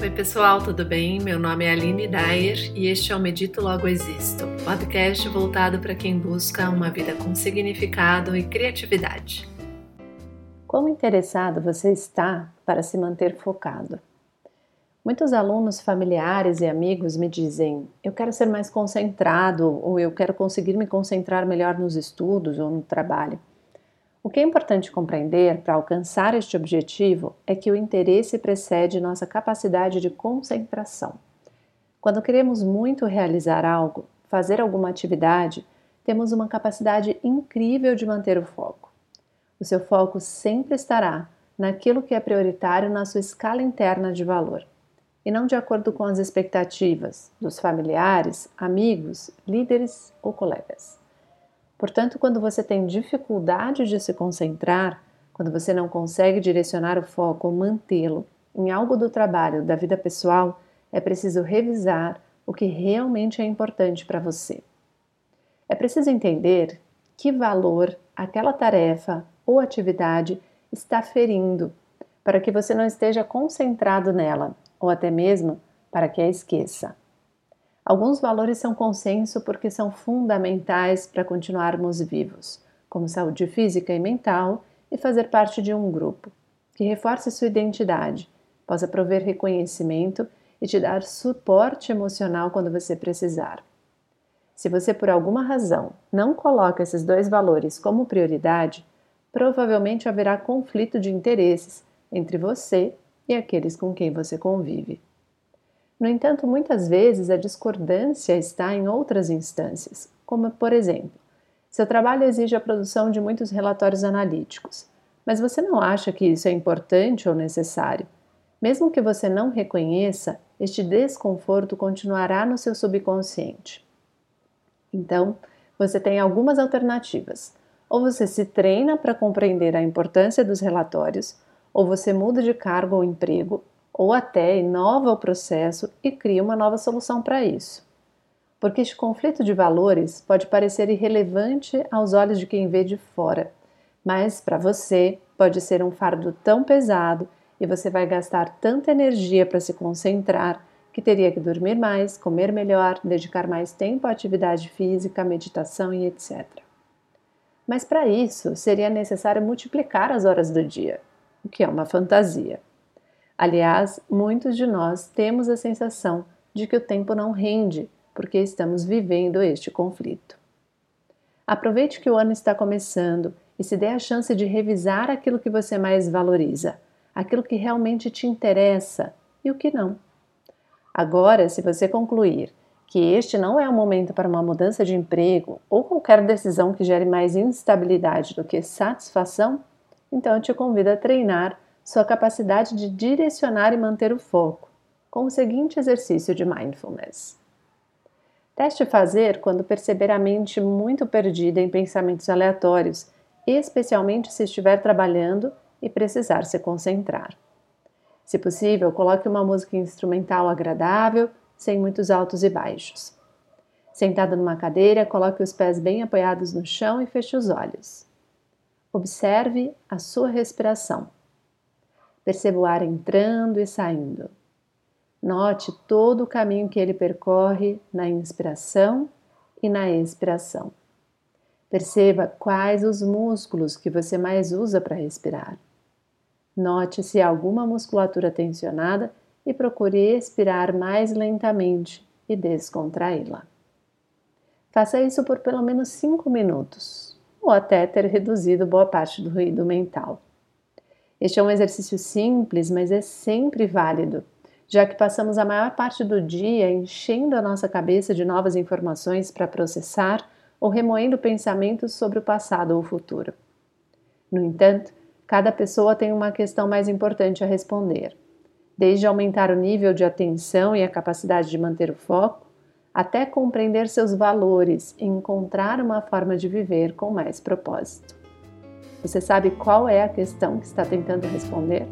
Oi, pessoal, tudo bem? Meu nome é Aline Dyer e este é o Medito Logo Existo, podcast voltado para quem busca uma vida com significado e criatividade. Quão interessado você está para se manter focado? Muitos alunos, familiares e amigos me dizem: eu quero ser mais concentrado ou eu quero conseguir me concentrar melhor nos estudos ou no trabalho. O que é importante compreender para alcançar este objetivo é que o interesse precede nossa capacidade de concentração. Quando queremos muito realizar algo, fazer alguma atividade, temos uma capacidade incrível de manter o foco. O seu foco sempre estará naquilo que é prioritário na sua escala interna de valor, e não de acordo com as expectativas dos familiares, amigos, líderes ou colegas. Portanto, quando você tem dificuldade de se concentrar, quando você não consegue direcionar o foco ou mantê-lo em algo do trabalho, da vida pessoal, é preciso revisar o que realmente é importante para você. É preciso entender que valor aquela tarefa ou atividade está ferindo, para que você não esteja concentrado nela, ou até mesmo para que a esqueça. Alguns valores são consenso porque são fundamentais para continuarmos vivos, como saúde física e mental e fazer parte de um grupo, que reforce sua identidade, possa prover reconhecimento e te dar suporte emocional quando você precisar. Se você, por alguma razão, não coloca esses dois valores como prioridade, provavelmente haverá conflito de interesses entre você e aqueles com quem você convive. No entanto, muitas vezes a discordância está em outras instâncias, como, por exemplo, seu trabalho exige a produção de muitos relatórios analíticos, mas você não acha que isso é importante ou necessário. Mesmo que você não reconheça, este desconforto continuará no seu subconsciente. Então, você tem algumas alternativas. Ou você se treina para compreender a importância dos relatórios, ou você muda de cargo ou emprego, ou até inova o processo e cria uma nova solução para isso. Porque este conflito de valores pode parecer irrelevante aos olhos de quem vê de fora, mas para você pode ser um fardo tão pesado e você vai gastar tanta energia para se concentrar que teria que dormir mais, comer melhor, dedicar mais tempo à atividade física, meditação e etc. Mas para isso seria necessário multiplicar as horas do dia, o que é uma fantasia. Aliás, muitos de nós temos a sensação de que o tempo não rende porque estamos vivendo este conflito. Aproveite que o ano está começando e se dê a chance de revisar aquilo que você mais valoriza, aquilo que realmente te interessa e o que não. Agora, se você concluir que este não é o momento para uma mudança de emprego ou qualquer decisão que gere mais instabilidade do que satisfação, então eu te convido a treinar sua capacidade de direcionar e manter o foco, com o seguinte exercício de mindfulness. Teste fazer quando perceber a mente muito perdida em pensamentos aleatórios, especialmente se estiver trabalhando e precisar se concentrar. Se possível, coloque uma música instrumental agradável, sem muitos altos e baixos. Sentado numa cadeira, coloque os pés bem apoiados no chão e feche os olhos. Observe a sua respiração. Perceba o ar entrando e saindo. Note todo o caminho que ele percorre na inspiração e na expiração. Perceba quais os músculos que você mais usa para respirar. Note se há alguma musculatura tensionada e procure expirar mais lentamente e descontraí-la. Faça isso por pelo menos 5 minutos, ou até ter reduzido boa parte do ruído mental. Este é um exercício simples, mas é sempre válido, já que passamos a maior parte do dia enchendo a nossa cabeça de novas informações para processar ou remoendo pensamentos sobre o passado ou o futuro. No entanto, cada pessoa tem uma questão mais importante a responder, desde aumentar o nível de atenção e a capacidade de manter o foco, até compreender seus valores e encontrar uma forma de viver com mais propósito. Você sabe qual é a questão que está tentando responder?